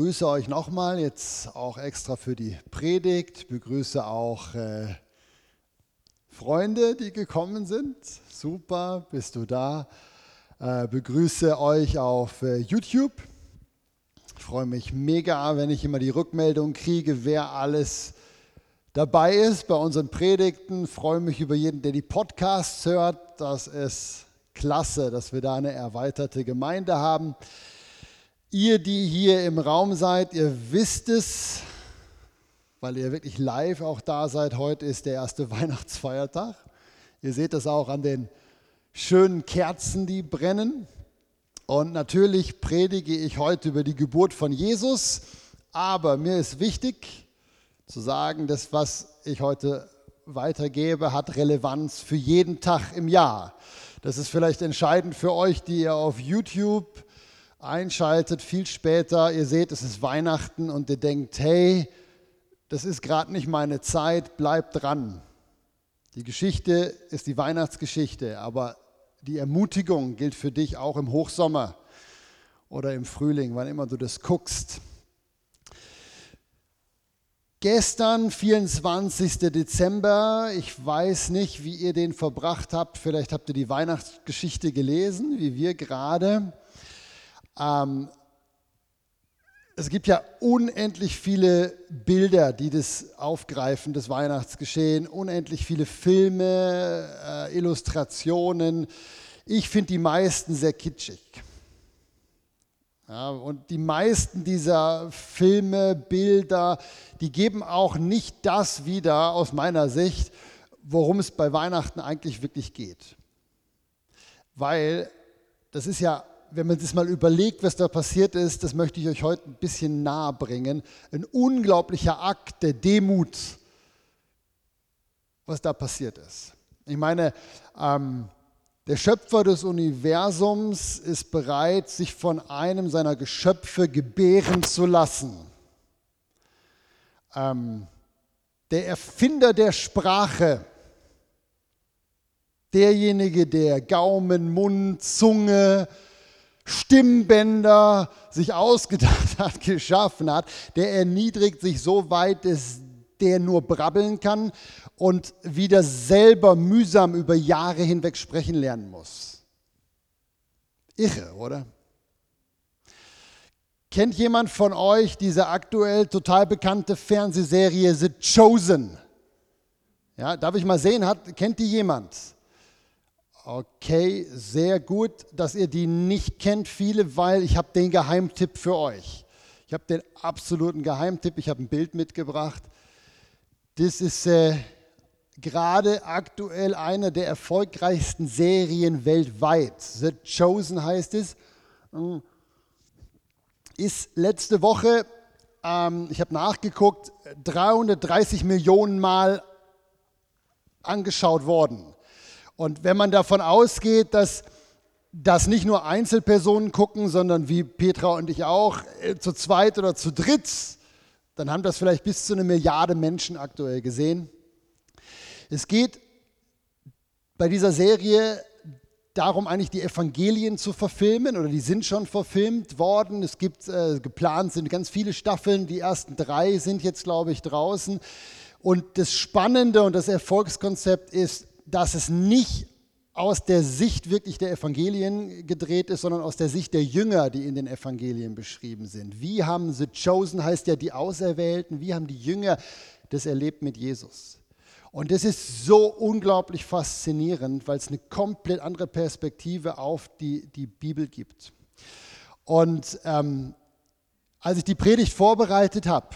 Begrüße euch nochmal, jetzt auch extra für die Predigt. Begrüße auch äh, Freunde, die gekommen sind. Super, bist du da? Äh, begrüße euch auf äh, YouTube. Ich freue mich mega, wenn ich immer die Rückmeldung kriege, wer alles dabei ist bei unseren Predigten. Ich freue mich über jeden, der die Podcasts hört. Das ist klasse, dass wir da eine erweiterte Gemeinde haben. Ihr, die hier im Raum seid, ihr wisst es, weil ihr wirklich live auch da seid. Heute ist der erste Weihnachtsfeiertag. Ihr seht das auch an den schönen Kerzen, die brennen. Und natürlich predige ich heute über die Geburt von Jesus. Aber mir ist wichtig zu sagen, das, was ich heute weitergebe, hat Relevanz für jeden Tag im Jahr. Das ist vielleicht entscheidend für euch, die ihr auf YouTube einschaltet, viel später, ihr seht, es ist Weihnachten und ihr denkt, hey, das ist gerade nicht meine Zeit, bleibt dran. Die Geschichte ist die Weihnachtsgeschichte, aber die Ermutigung gilt für dich auch im Hochsommer oder im Frühling, wann immer du das guckst. Gestern, 24. Dezember, ich weiß nicht, wie ihr den verbracht habt, vielleicht habt ihr die Weihnachtsgeschichte gelesen, wie wir gerade. Ähm, es gibt ja unendlich viele Bilder, die das aufgreifen, das Weihnachtsgeschehen, unendlich viele Filme, äh, Illustrationen. Ich finde die meisten sehr kitschig. Ja, und die meisten dieser Filme, Bilder, die geben auch nicht das wieder aus meiner Sicht, worum es bei Weihnachten eigentlich wirklich geht. Weil das ist ja wenn man sich mal überlegt, was da passiert ist, das möchte ich euch heute ein bisschen nahe bringen. Ein unglaublicher Akt der Demut, was da passiert ist. Ich meine, ähm, der Schöpfer des Universums ist bereit, sich von einem seiner Geschöpfe gebären zu lassen. Ähm, der Erfinder der Sprache, derjenige, der Gaumen, Mund, Zunge, Stimmbänder sich ausgedacht hat, geschaffen hat, der erniedrigt sich so weit, dass der nur brabbeln kann und wieder selber mühsam über Jahre hinweg sprechen lernen muss. Irre, oder? Kennt jemand von euch diese aktuell total bekannte Fernsehserie The Chosen? Ja, darf ich mal sehen, hat, kennt die jemand? Okay, sehr gut, dass ihr die nicht kennt, viele, weil ich habe den Geheimtipp für euch. Ich habe den absoluten Geheimtipp, ich habe ein Bild mitgebracht. Das ist äh, gerade aktuell eine der erfolgreichsten Serien weltweit. The Chosen heißt es. Hm. Ist letzte Woche, ähm, ich habe nachgeguckt, 330 Millionen Mal angeschaut worden. Und wenn man davon ausgeht, dass das nicht nur Einzelpersonen gucken, sondern wie Petra und ich auch, äh, zu zweit oder zu dritt, dann haben das vielleicht bis zu eine Milliarde Menschen aktuell gesehen. Es geht bei dieser Serie darum, eigentlich die Evangelien zu verfilmen oder die sind schon verfilmt worden. Es gibt äh, geplant sind ganz viele Staffeln. Die ersten drei sind jetzt, glaube ich, draußen. Und das Spannende und das Erfolgskonzept ist, dass es nicht aus der Sicht wirklich der Evangelien gedreht ist, sondern aus der Sicht der Jünger, die in den Evangelien beschrieben sind. Wie haben the chosen, heißt ja die Auserwählten, wie haben die Jünger das erlebt mit Jesus? Und das ist so unglaublich faszinierend, weil es eine komplett andere Perspektive auf die, die Bibel gibt. Und ähm, als ich die Predigt vorbereitet habe,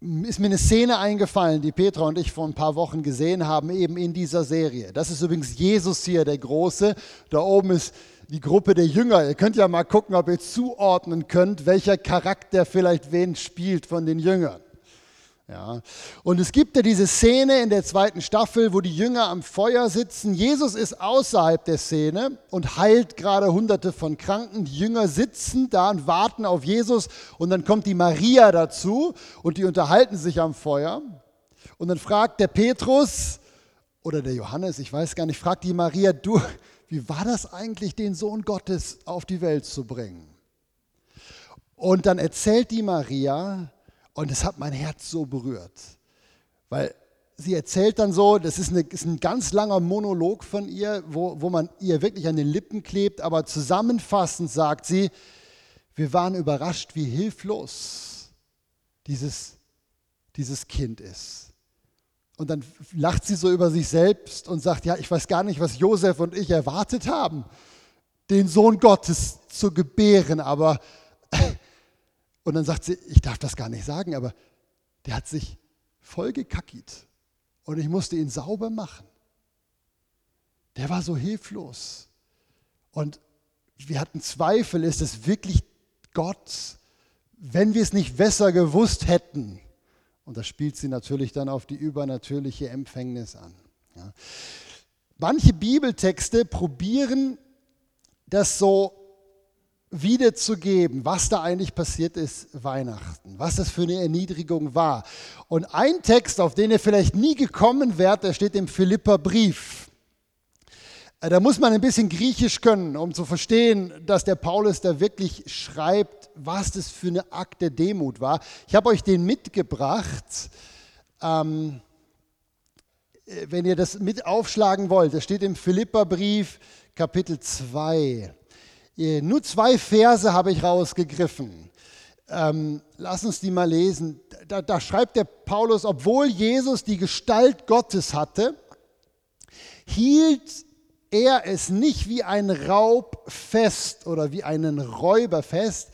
ist mir eine Szene eingefallen, die Petra und ich vor ein paar Wochen gesehen haben, eben in dieser Serie. Das ist übrigens Jesus hier, der Große. Da oben ist die Gruppe der Jünger. Ihr könnt ja mal gucken, ob ihr zuordnen könnt, welcher Charakter vielleicht wen spielt von den Jüngern. Ja. Und es gibt ja diese Szene in der zweiten Staffel, wo die Jünger am Feuer sitzen. Jesus ist außerhalb der Szene und heilt gerade hunderte von Kranken. Die Jünger sitzen da und warten auf Jesus. Und dann kommt die Maria dazu und die unterhalten sich am Feuer. Und dann fragt der Petrus oder der Johannes, ich weiß gar nicht, fragt die Maria, du, wie war das eigentlich, den Sohn Gottes auf die Welt zu bringen? Und dann erzählt die Maria, und es hat mein Herz so berührt, weil sie erzählt dann so, das ist, eine, ist ein ganz langer Monolog von ihr, wo, wo man ihr wirklich an den Lippen klebt, aber zusammenfassend sagt sie, wir waren überrascht, wie hilflos dieses, dieses Kind ist. Und dann lacht sie so über sich selbst und sagt, ja, ich weiß gar nicht, was Josef und ich erwartet haben, den Sohn Gottes zu gebären, aber und dann sagt sie, ich darf das gar nicht sagen, aber der hat sich voll gekackigt und ich musste ihn sauber machen. Der war so hilflos. Und wir hatten Zweifel, ist es wirklich Gott, wenn wir es nicht besser gewusst hätten. Und da spielt sie natürlich dann auf die übernatürliche Empfängnis an. Ja. Manche Bibeltexte probieren das so wiederzugeben, was da eigentlich passiert ist Weihnachten, was das für eine Erniedrigung war. Und ein Text, auf den ihr vielleicht nie gekommen wärt, der steht im Philipperbrief. Äh, da muss man ein bisschen Griechisch können, um zu verstehen, dass der Paulus da wirklich schreibt, was das für eine Akt der Demut war. Ich habe euch den mitgebracht. Ähm, äh, wenn ihr das mit aufschlagen wollt, das steht im Philipperbrief Kapitel 2. Nur zwei Verse habe ich rausgegriffen. Ähm, lass uns die mal lesen. Da, da schreibt der Paulus, obwohl Jesus die Gestalt Gottes hatte, hielt er es nicht wie ein Raub fest oder wie einen Räuber fest,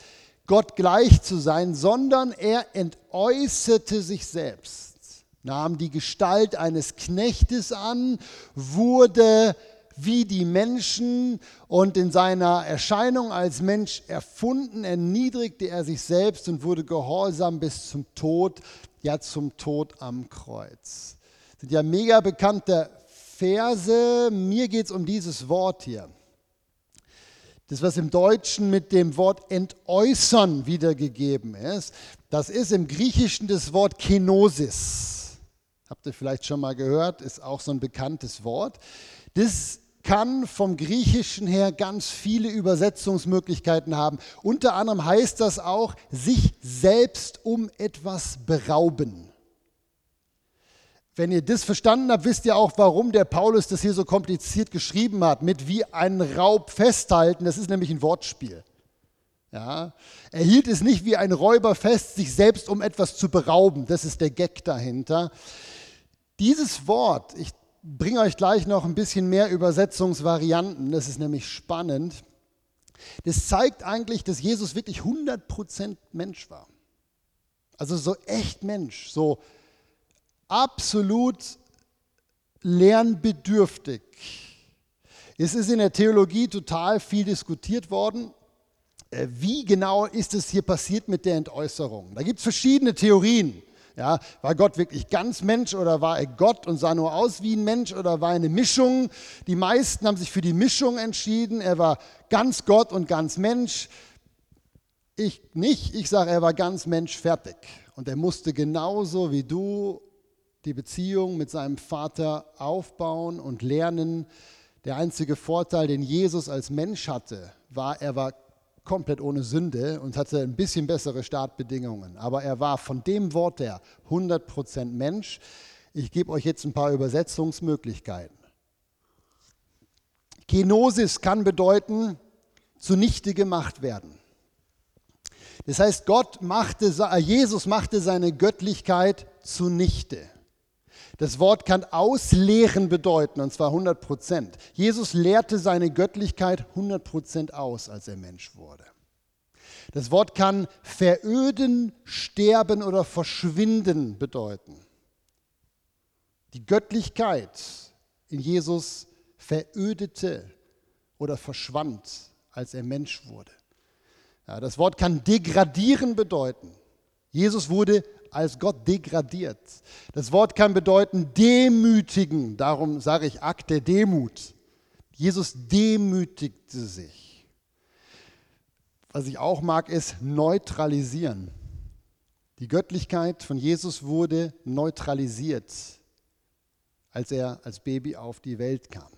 Gott gleich zu sein, sondern er entäußerte sich selbst, nahm die Gestalt eines Knechtes an, wurde wie die Menschen und in seiner Erscheinung als Mensch erfunden, erniedrigte er sich selbst und wurde gehorsam bis zum Tod, ja zum Tod am Kreuz. Das sind ja mega bekannte Verse. Mir geht es um dieses Wort hier. Das, was im Deutschen mit dem Wort entäußern wiedergegeben ist, das ist im Griechischen das Wort Kenosis. Habt ihr vielleicht schon mal gehört, ist auch so ein bekanntes Wort. Das kann vom Griechischen her ganz viele Übersetzungsmöglichkeiten haben. Unter anderem heißt das auch, sich selbst um etwas berauben. Wenn ihr das verstanden habt, wisst ihr auch, warum der Paulus das hier so kompliziert geschrieben hat, mit wie einen Raub festhalten. Das ist nämlich ein Wortspiel. Ja, er hielt es nicht wie ein Räuber fest, sich selbst um etwas zu berauben. Das ist der Gag dahinter. Dieses Wort, ich bringe euch gleich noch ein bisschen mehr Übersetzungsvarianten, das ist nämlich spannend. Das zeigt eigentlich, dass Jesus wirklich 100% Mensch war. Also so echt Mensch, so absolut lernbedürftig. Es ist in der Theologie total viel diskutiert worden. Äh, wie genau ist es hier passiert mit der Entäußerung? Da gibt es verschiedene Theorien. Ja, war Gott wirklich ganz Mensch oder war er Gott und sah nur aus wie ein Mensch oder war er eine Mischung? Die meisten haben sich für die Mischung entschieden. Er war ganz Gott und ganz Mensch. Ich nicht. Ich sage, er war ganz Mensch fertig. Und er musste genauso wie du die Beziehung mit seinem Vater aufbauen und lernen. Der einzige Vorteil, den Jesus als Mensch hatte, war, er war komplett ohne Sünde und hatte ein bisschen bessere Startbedingungen. Aber er war von dem Wort her 100% Mensch. Ich gebe euch jetzt ein paar Übersetzungsmöglichkeiten. Kenosis kann bedeuten, zunichte gemacht werden. Das heißt, Gott machte, Jesus machte seine Göttlichkeit zunichte. Das Wort kann ausleeren bedeuten, und zwar 100 Prozent. Jesus lehrte seine Göttlichkeit 100 Prozent aus, als er Mensch wurde. Das Wort kann veröden, sterben oder verschwinden bedeuten. Die Göttlichkeit in Jesus verödete oder verschwand, als er Mensch wurde. Ja, das Wort kann degradieren bedeuten. Jesus wurde als Gott degradiert. Das Wort kann bedeuten demütigen, darum sage ich Akt der Demut. Jesus demütigte sich. Was ich auch mag, ist neutralisieren. Die Göttlichkeit von Jesus wurde neutralisiert, als er als Baby auf die Welt kam.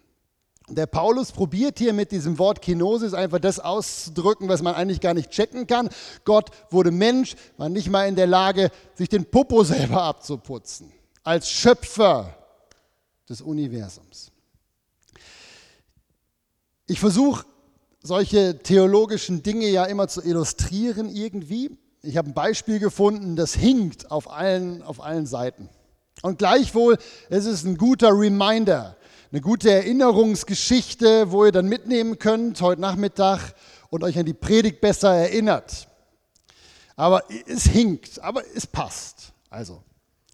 Der Paulus probiert hier mit diesem Wort Kenosis einfach das auszudrücken, was man eigentlich gar nicht checken kann. Gott wurde Mensch, war nicht mal in der Lage, sich den Popo selber abzuputzen. Als Schöpfer des Universums. Ich versuche solche theologischen Dinge ja immer zu illustrieren irgendwie. Ich habe ein Beispiel gefunden, das hinkt auf allen, auf allen Seiten. Und gleichwohl, es ist ein guter Reminder eine gute Erinnerungsgeschichte, wo ihr dann mitnehmen könnt heute Nachmittag und euch an die Predigt besser erinnert. Aber es hinkt, aber es passt. Also,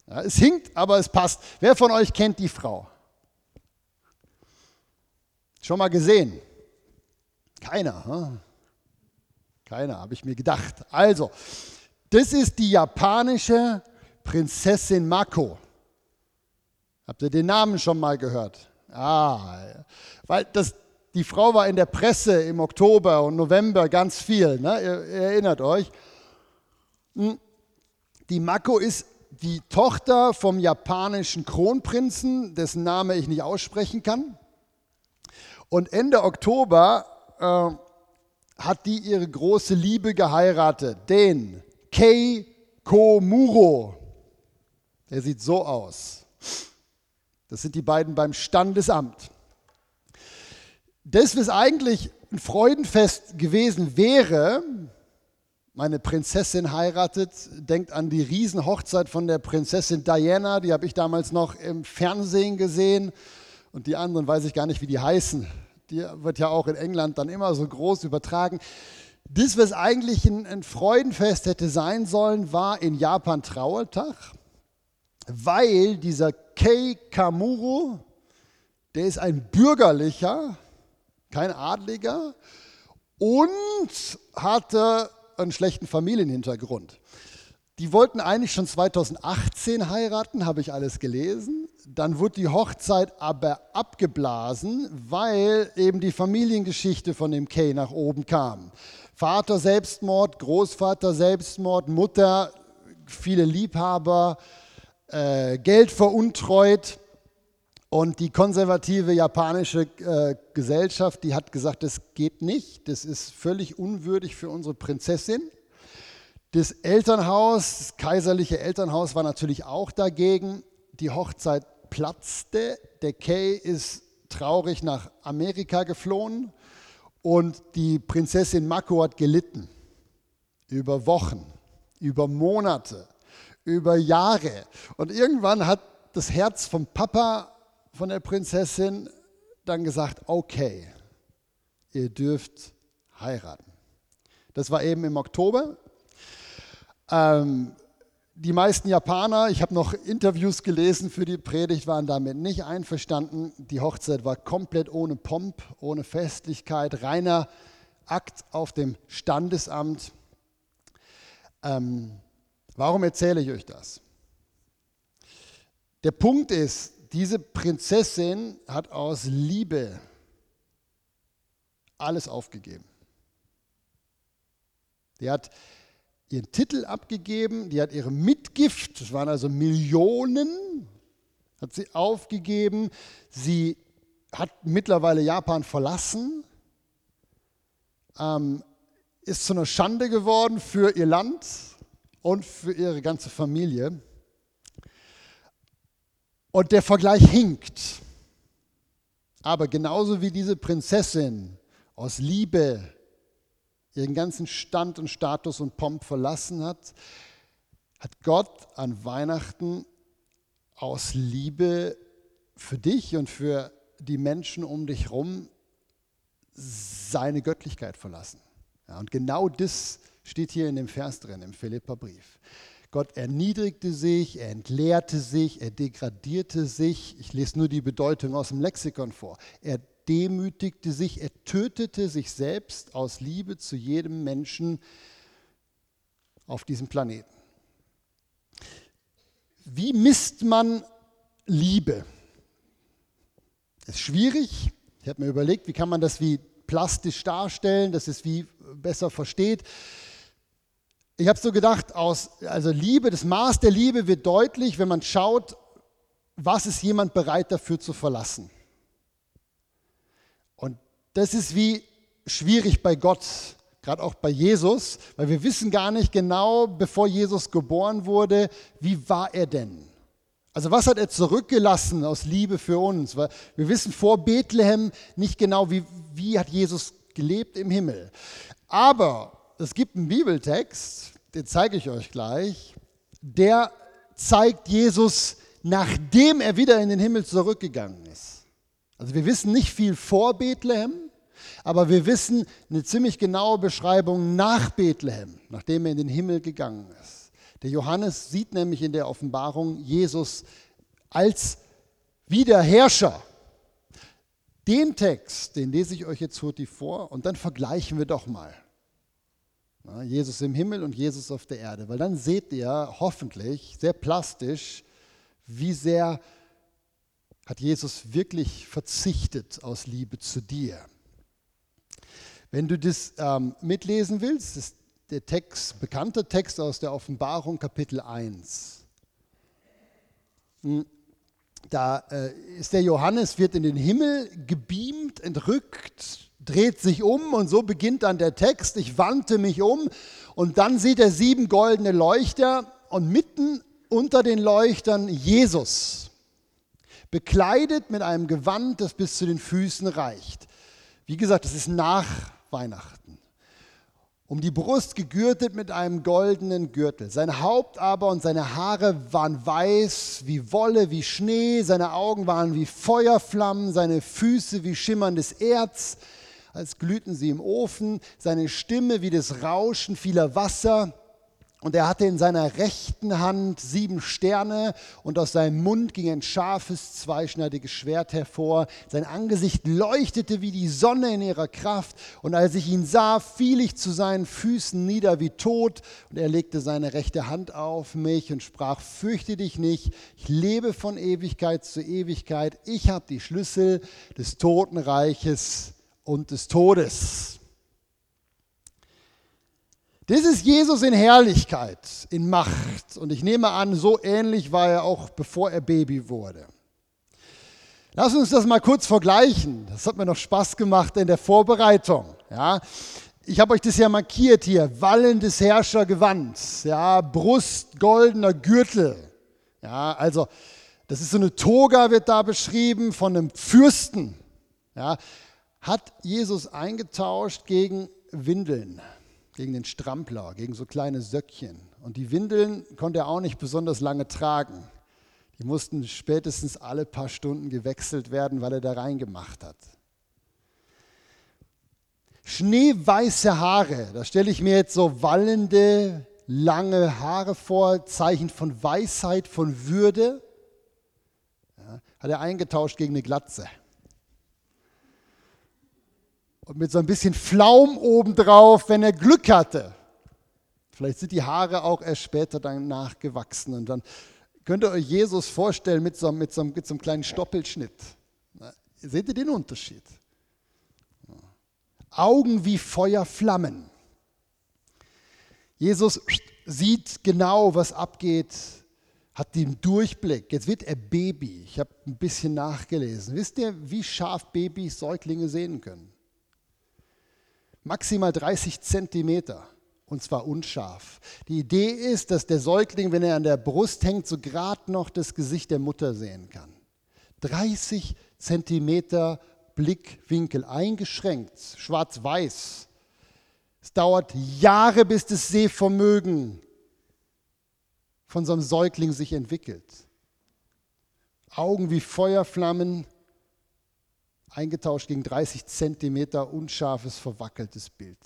ja, es hinkt, aber es passt. Wer von euch kennt die Frau? Schon mal gesehen? Keiner. Hm? Keiner, habe ich mir gedacht. Also, das ist die japanische Prinzessin Mako. Habt ihr den Namen schon mal gehört? Ah, weil das, die Frau war in der Presse im Oktober und November ganz viel, ne? ihr, ihr erinnert euch. Hm. Die Mako ist die Tochter vom japanischen Kronprinzen, dessen Name ich nicht aussprechen kann. Und Ende Oktober äh, hat die ihre große Liebe geheiratet, den Kei Komuro. Der sieht so aus. Das sind die beiden beim Standesamt. Das, was eigentlich ein Freudenfest gewesen wäre, meine Prinzessin heiratet, denkt an die Riesenhochzeit von der Prinzessin Diana, die habe ich damals noch im Fernsehen gesehen und die anderen weiß ich gar nicht, wie die heißen. Die wird ja auch in England dann immer so groß übertragen. Das, was eigentlich ein, Freudenfest hätte sein sollen, war in Japan Trauertag weil dieser Kei Kamuro, der ist ein bürgerlicher, kein Adliger und hatte einen schlechten Familienhintergrund. Die wollten eigentlich schon 2018 heiraten, habe ich alles gelesen. Dann wurde die Hochzeit aber abgeblasen, weil eben die Familiengeschichte von dem Kay nach oben kam. Vater Selbstmord, Großvater Selbstmord, Mutter, viele Liebhaber, äh, Geld veruntreut. Und die konservative japanische äh, Gesellschaft, die hat gesagt, das geht nicht, das ist völlig unwürdig für unsere Prinzessin. Das Elternhaus, das kaiserliche Elternhaus war natürlich auch dagegen. Die Hochzeit platzte. Der Kay ist traurig nach Amerika geflohen und die Prinzessin Mako hat gelitten. Über Wochen, über Monate über Jahre. Und irgendwann hat das Herz vom Papa von der Prinzessin dann gesagt, okay, ihr dürft heiraten. Das war eben im Oktober. Ähm, die meisten Japaner, ich habe noch Interviews gelesen für die Predigt, waren damit nicht einverstanden. Die Hochzeit war komplett ohne Pomp, ohne Festlichkeit, reiner Akt auf dem Standesamt. Ähm, Warum erzähle ich euch das? Der Punkt ist, diese Prinzessin hat aus Liebe alles aufgegeben. Die hat ihren Titel abgegeben, die hat ihre Mitgift, das waren also Millionen, hat sie aufgegeben. Sie hat mittlerweile Japan verlassen, ähm, ist zu einer Schande geworden für ihr Land, und für ihre ganze Familie. Und der Vergleich hinkt. Aber genauso wie diese Prinzessin aus Liebe ihren ganzen Stand und Status und Pomp verlassen hat, hat Gott an Weihnachten aus Liebe für dich und für die Menschen um dich herum seine Göttlichkeit verlassen. Ja, und genau das Steht hier in dem Vers drin, im Philipperbrief. Gott erniedrigte sich, er entleerte sich, er degradierte sich. Ich lese nur die Bedeutung aus dem Lexikon vor. Er demütigte sich, er tötete sich selbst aus Liebe zu jedem Menschen auf diesem Planeten. Wie misst man Liebe? Das ist schwierig. Ich habe mir überlegt, wie kann man das wie plastisch darstellen, dass es wie besser versteht. Ich habe so gedacht, aus, also Liebe, das Maß der Liebe wird deutlich, wenn man schaut, was ist jemand bereit dafür zu verlassen. Und das ist wie schwierig bei Gott, gerade auch bei Jesus, weil wir wissen gar nicht genau, bevor Jesus geboren wurde, wie war er denn? Also was hat er zurückgelassen aus Liebe für uns? Weil wir wissen vor Bethlehem nicht genau, wie, wie hat Jesus gelebt im Himmel. Aber es gibt einen Bibeltext, den zeige ich euch gleich, der zeigt Jesus, nachdem er wieder in den Himmel zurückgegangen ist. Also wir wissen nicht viel vor Bethlehem, aber wir wissen eine ziemlich genaue Beschreibung nach Bethlehem, nachdem er in den Himmel gegangen ist. Der Johannes sieht nämlich in der Offenbarung Jesus als Wiederherrscher. Den Text, den lese ich euch jetzt heute vor und dann vergleichen wir doch mal. Jesus im Himmel und Jesus auf der Erde, weil dann seht ihr hoffentlich sehr plastisch, wie sehr hat Jesus wirklich verzichtet aus Liebe zu dir. Wenn du das ähm, mitlesen willst, ist der Text, bekannte Text aus der Offenbarung, Kapitel 1. Hm, da äh, ist der Johannes, wird in den Himmel gebeamt, entrückt, dreht sich um und so beginnt dann der Text. Ich wandte mich um und dann sieht er sieben goldene Leuchter und mitten unter den Leuchtern Jesus, bekleidet mit einem Gewand, das bis zu den Füßen reicht. Wie gesagt, das ist nach Weihnachten. Um die Brust gegürtet mit einem goldenen Gürtel. Sein Haupt aber und seine Haare waren weiß wie Wolle, wie Schnee. Seine Augen waren wie Feuerflammen, seine Füße wie schimmerndes Erz, als glühten sie im Ofen. Seine Stimme wie das Rauschen vieler Wasser. Und er hatte in seiner rechten Hand sieben Sterne und aus seinem Mund ging ein scharfes, zweischneidiges Schwert hervor. Sein Angesicht leuchtete wie die Sonne in ihrer Kraft. Und als ich ihn sah, fiel ich zu seinen Füßen nieder wie tot. Und er legte seine rechte Hand auf mich und sprach, fürchte dich nicht, ich lebe von Ewigkeit zu Ewigkeit. Ich habe die Schlüssel des Totenreiches und des Todes. Das ist Jesus in Herrlichkeit, in Macht. Und ich nehme an, so ähnlich war er auch, bevor er Baby wurde. Lass uns das mal kurz vergleichen. Das hat mir noch Spaß gemacht in der Vorbereitung. Ja, ich habe euch das ja markiert hier. Wallendes Herrschergewand. Ja, Brust, goldener Gürtel. Ja, also, das ist so eine Toga, wird da beschrieben, von einem Fürsten. Ja, hat Jesus eingetauscht gegen Windeln gegen den Strampler, gegen so kleine Söckchen. Und die Windeln konnte er auch nicht besonders lange tragen. Die mussten spätestens alle paar Stunden gewechselt werden, weil er da reingemacht hat. Schneeweiße Haare, da stelle ich mir jetzt so wallende, lange Haare vor, Zeichen von Weisheit, von Würde. Ja, hat er eingetauscht gegen eine Glatze und mit so ein bisschen Flaum obendrauf, wenn er Glück hatte. Vielleicht sind die Haare auch erst später dann nachgewachsen und dann könnt ihr euch Jesus vorstellen mit so, mit so, mit so einem kleinen Stoppelschnitt. Na, seht ihr den Unterschied? Augen wie Feuerflammen. Jesus sieht genau, was abgeht, hat den Durchblick. Jetzt wird er Baby. Ich habe ein bisschen nachgelesen. Wisst ihr, wie scharf Babys Säuglinge sehen können? Maximal 30 Zentimeter und zwar unscharf. Die Idee ist, dass der Säugling, wenn er an der Brust hängt, so gerade noch das Gesicht der Mutter sehen kann. 30 Zentimeter Blickwinkel, eingeschränkt, schwarz-weiß. Es dauert Jahre, bis das Sehvermögen von so einem Säugling sich entwickelt. Augen wie Feuerflammen, eingetauscht gegen 30 Zentimeter unscharfes, verwackeltes Bild.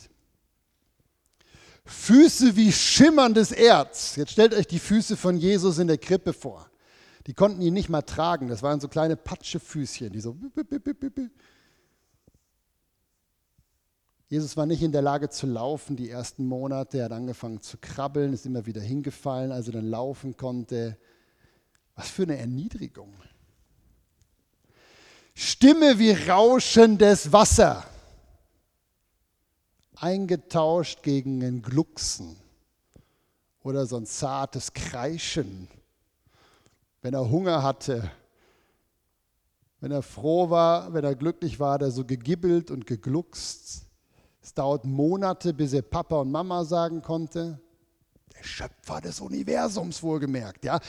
Füße wie schimmerndes Erz. Jetzt stellt euch die Füße von Jesus in der Krippe vor. Die konnten ihn nicht mal tragen. Das waren so kleine Patschefüßchen, die so. Jesus war nicht in der Lage zu laufen die ersten Monate. Er hat angefangen zu krabbeln, ist immer wieder hingefallen, als er dann laufen konnte. Was für eine Erniedrigung. Stimme wie rauschendes Wasser, eingetauscht gegen ein Glucksen oder so ein zartes Kreischen, wenn er Hunger hatte, wenn er froh war, wenn er glücklich war, hat er so gegibbelt und gegluckst. Es dauert Monate, bis er Papa und Mama sagen konnte. Der Schöpfer des Universums wohlgemerkt. Ja?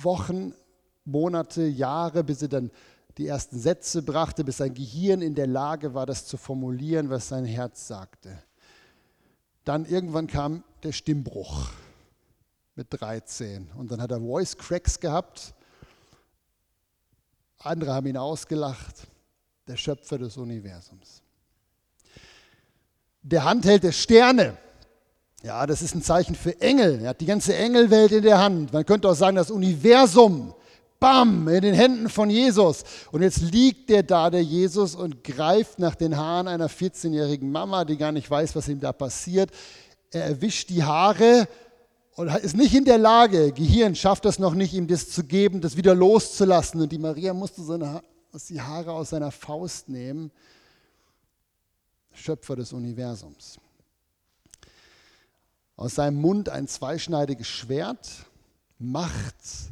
Wochen, Monate, Jahre, bis er dann die ersten Sätze brachte, bis sein Gehirn in der Lage war, das zu formulieren, was sein Herz sagte. Dann irgendwann kam der Stimmbruch mit 13 und dann hat er Voice Cracks gehabt. Andere haben ihn ausgelacht. Der Schöpfer des Universums der Hand hält er Sterne. Ja, das ist ein Zeichen für Engel. Er hat die ganze Engelwelt in der Hand. Man könnte auch sagen, das Universum, bam, in den Händen von Jesus. Und jetzt liegt der da, der Jesus, und greift nach den Haaren einer 14-jährigen Mama, die gar nicht weiß, was ihm da passiert. Er erwischt die Haare und ist nicht in der Lage, Gehirn schafft das noch nicht, ihm das zu geben, das wieder loszulassen. Und die Maria musste seine, die Haare aus seiner Faust nehmen Schöpfer des Universums. Aus seinem Mund ein zweischneidiges Schwert, Macht.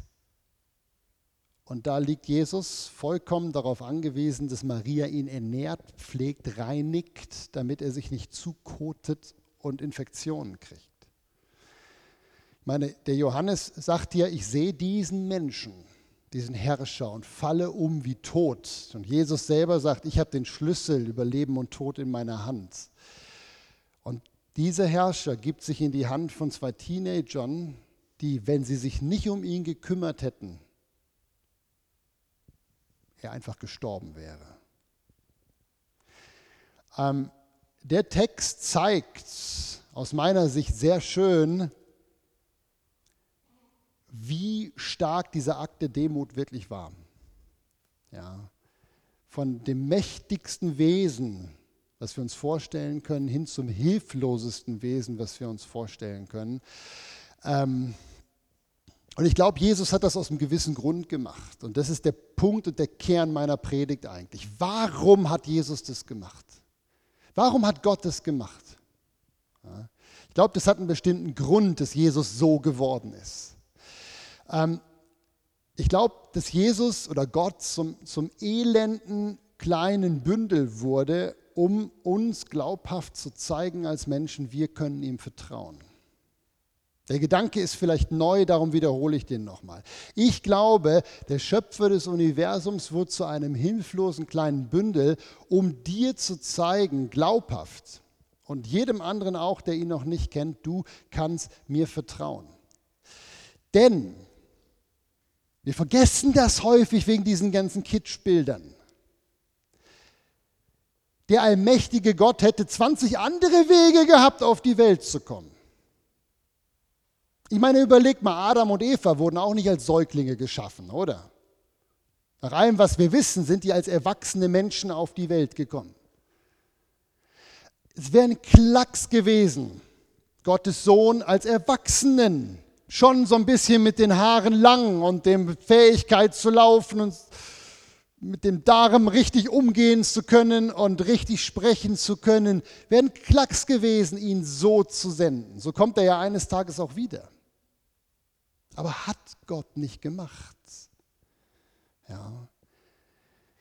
Und da liegt Jesus vollkommen darauf angewiesen, dass Maria ihn ernährt, pflegt, reinigt, damit er sich nicht zukotet und Infektionen kriegt. Ich meine, der Johannes sagt ja, ich sehe diesen Menschen diesen Herrscher und falle um wie tot. Und Jesus selber sagt, ich habe den Schlüssel über Leben und Tod in meiner Hand. Und dieser Herrscher gibt sich in die Hand von zwei Teenagern, die, wenn sie sich nicht um ihn gekümmert hätten, er einfach gestorben wäre. Ähm, der Text zeigt aus meiner Sicht sehr schön, wie stark dieser Akt der Demut wirklich war. Ja. Von dem mächtigsten Wesen, was wir uns vorstellen können, hin zum hilflosesten Wesen, was wir uns vorstellen können. Ähm, und ich glaube, Jesus hat das aus einem gewissen Grund gemacht. Und das ist der Punkt und der Kern meiner Predigt eigentlich. Warum hat Jesus das gemacht? Warum hat Gott das gemacht? Ich glaube, das hat einen bestimmten Grund, dass Jesus so geworden ist. Ähm, ich glaube, dass Jesus oder Gott zum, zum elenden kleinen Bündel wurde, um uns glaubhaft zu zeigen als Menschen, wir können ihm vertrauen. Der Gedanke ist vielleicht neu, darum wiederhole ich den nochmal. Ich glaube, der Schöpfer des Universums wurde zu einem hilflosen kleinen Bündel, um dir zu zeigen, glaubhaft, und jedem anderen auch, der ihn noch nicht kennt, du kannst mir vertrauen. Denn wir vergessen das häufig wegen diesen ganzen Kitschbildern. Der allmächtige Gott hätte 20 andere Wege gehabt, auf die Welt zu kommen. Ich meine, überleg mal, Adam und Eva wurden auch nicht als Säuglinge geschaffen, oder? Nach allem, was wir wissen, sind die als erwachsene Menschen auf die Welt gekommen. Es wäre ein Klacks gewesen, Gottes Sohn als Erwachsenen schon so ein bisschen mit den Haaren lang und dem Fähigkeit zu laufen und mit dem Darm richtig umgehen zu können und richtig sprechen zu können, wäre ein Klacks gewesen, ihn so zu senden. So kommt er ja eines Tages auch wieder. Aber hat Gott nicht gemacht. Ja.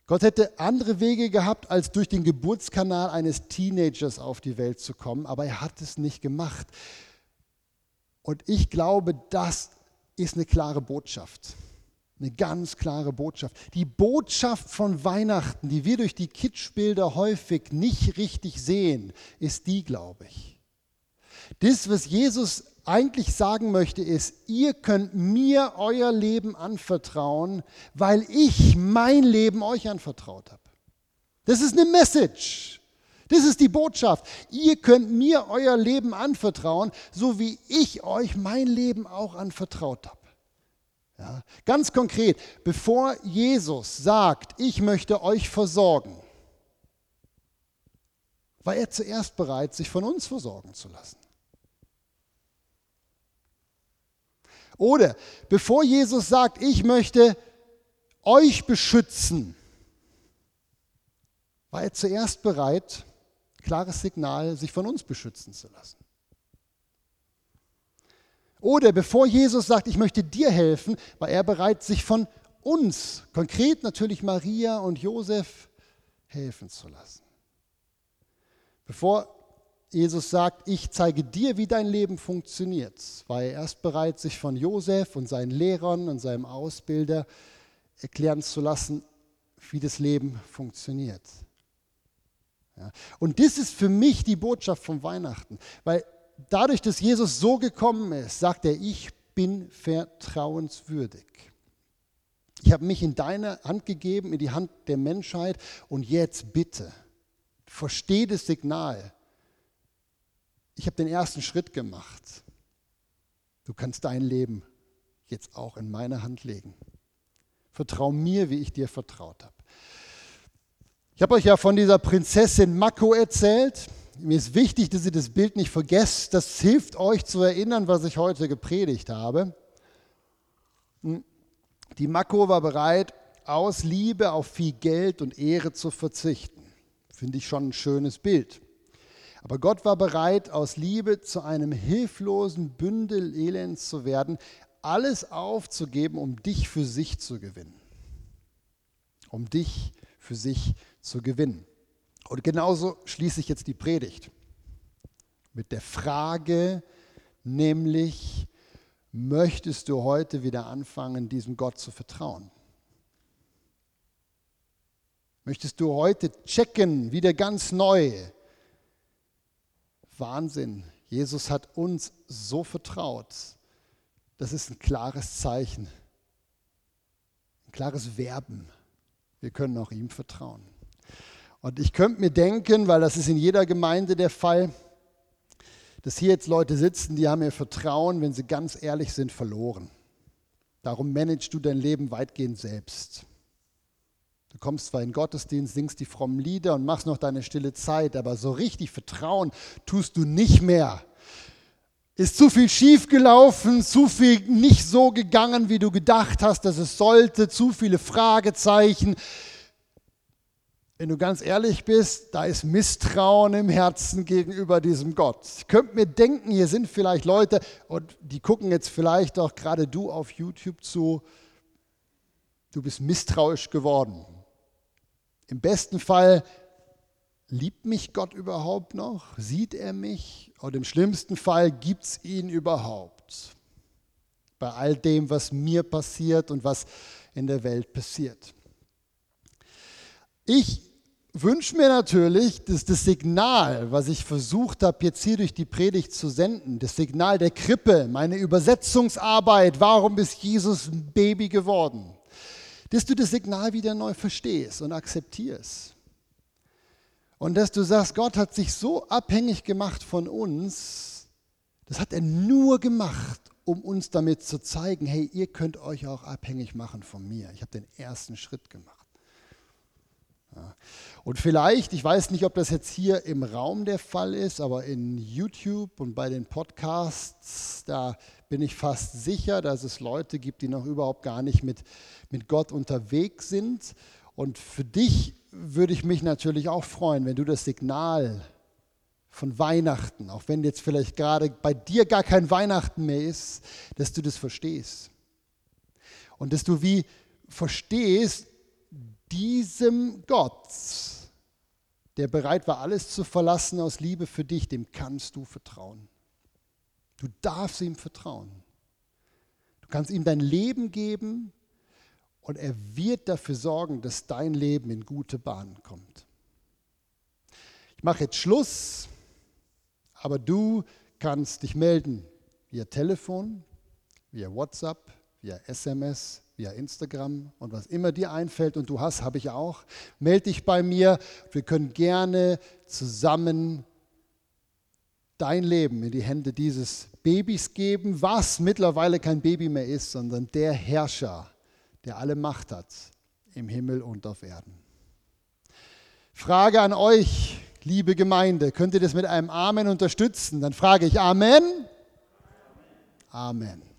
Gott hätte andere Wege gehabt, als durch den Geburtskanal eines Teenagers auf die Welt zu kommen, aber er hat es nicht gemacht. Und ich glaube, das ist eine klare Botschaft. Eine ganz klare Botschaft. Die Botschaft von Weihnachten, die wir durch die Kitschbilder häufig nicht richtig sehen, ist die, glaube ich. Das, was Jesus eigentlich sagen möchte, ist, ihr könnt mir euer Leben anvertrauen, weil ich mein Leben euch anvertraut habe. Das ist eine Message. Das ist die Botschaft. Ihr könnt mir euer Leben anvertrauen, so wie ich euch mein Leben auch anvertraut habe. Ja, ganz konkret, bevor Jesus sagt, ich möchte euch versorgen, war er zuerst bereit, sich von uns versorgen zu lassen. Oder bevor Jesus sagt, ich möchte euch beschützen, war er zuerst bereit, klares Signal, sich von uns beschützen zu lassen. Oder bevor Jesus sagt, ich möchte dir helfen, war er bereit, sich von uns, konkret natürlich Maria und Josef, helfen zu lassen. Bevor Jesus sagt, ich zeige dir, wie dein Leben funktioniert, war er erst bereit, sich von Josef und seinen Lehrern und seinem Ausbilder erklären zu lassen, wie das Leben funktioniert. Ja. Und das ist für mich die Botschaft von Weihnachten, weil dadurch, dass Jesus so gekommen ist, sagt er, ich bin vertrauenswürdig. Ich habe mich in deine Hand gegeben, in die Hand der Menschheit und jetzt bitte, versteh das Signal ich habe den ersten Schritt gemacht. Du kannst dein Leben jetzt auch in meine Hand legen. Vertrau mir, wie ich dir vertraut habe. Ich habe euch ja von dieser Prinzessin Mako erzählt. Mir ist wichtig, dass ihr das Bild nicht vergesst. Das hilft euch zu erinnern, was ich heute gepredigt habe. Die Mako war bereit, aus Liebe auf viel Geld und Ehre zu verzichten. Finde ich schon ein schönes Bild. Aber Gott war bereit, aus Liebe zu einem hilflosen Bündel Elends zu werden, alles aufzugeben, um dich für sich zu gewinnen. Um dich für sich zu gewinnen. Und genauso schließe ich jetzt die Predigt mit der Frage, nämlich, möchtest du heute wieder anfangen, diesem Gott zu vertrauen? Möchtest du heute checken, wieder ganz neu, Wahnsinn. Jesus hat uns so vertraut. Das ist ein klares Zeichen, ein klares Werben. Wir können auch ihm vertrauen. Und ich könnte mir denken, weil das ist in jeder Gemeinde der Fall, dass hier jetzt Leute sitzen, die haben ihr Vertrauen, wenn sie ganz ehrlich sind, verloren. Darum managst du dein Leben weitgehend selbst. Du kommst zwar in den Gottesdienst, singst die frommen Lieder und machst noch deine stille Zeit, aber so richtig vertrauen tust du nicht mehr. Ist zu viel schief gelaufen, zu viel nicht so gegangen, wie du gedacht hast, dass es sollte, zu viele Fragezeichen. Wenn du ganz ehrlich bist, da ist Misstrauen im Herzen gegenüber diesem Gott. Ich könnte mir denken, hier sind vielleicht Leute und die gucken jetzt vielleicht auch gerade du auf YouTube zu. Du bist misstrauisch geworden. Im besten Fall liebt mich Gott überhaupt noch? Sieht er mich? Und im schlimmsten Fall gibt es ihn überhaupt. Bei all dem, was mir passiert und was in der Welt passiert. Ich wünsche mir natürlich, dass das Signal, was ich versucht habe, jetzt hier durch die Predigt zu senden, das Signal der Krippe, meine Übersetzungsarbeit, warum ist Jesus ein Baby geworden? Dass du das Signal wieder neu verstehst und akzeptierst. Und dass du sagst, Gott hat sich so abhängig gemacht von uns, das hat er nur gemacht, um uns damit zu zeigen, hey, ihr könnt euch auch abhängig machen von mir. Ich habe den ersten Schritt gemacht. Ja. Und vielleicht, ich weiß nicht, ob das jetzt hier im Raum der Fall ist, aber in YouTube und bei den Podcasts, da bin ich fast sicher, dass es Leute gibt, die noch überhaupt gar nicht mit, mit Gott unterwegs sind. Und für dich würde ich mich natürlich auch freuen, wenn du das Signal von Weihnachten, auch wenn jetzt vielleicht gerade bei dir gar kein Weihnachten mehr ist, dass du das verstehst. Und dass du wie verstehst, diesem Gott, der bereit war, alles zu verlassen aus Liebe für dich, dem kannst du vertrauen. Du darfst ihm vertrauen. Du kannst ihm dein Leben geben und er wird dafür sorgen, dass dein Leben in gute Bahnen kommt. Ich mache jetzt Schluss, aber du kannst dich melden via Telefon, via WhatsApp, via SMS, via Instagram und was immer dir einfällt und du hast, habe ich auch. Melde dich bei mir. Wir können gerne zusammen dein Leben in die Hände dieses Babys geben, was mittlerweile kein Baby mehr ist, sondern der Herrscher, der alle Macht hat im Himmel und auf Erden. Frage an euch liebe Gemeinde. Könnt ihr das mit einem Amen unterstützen? Dann frage ich Amen. Amen.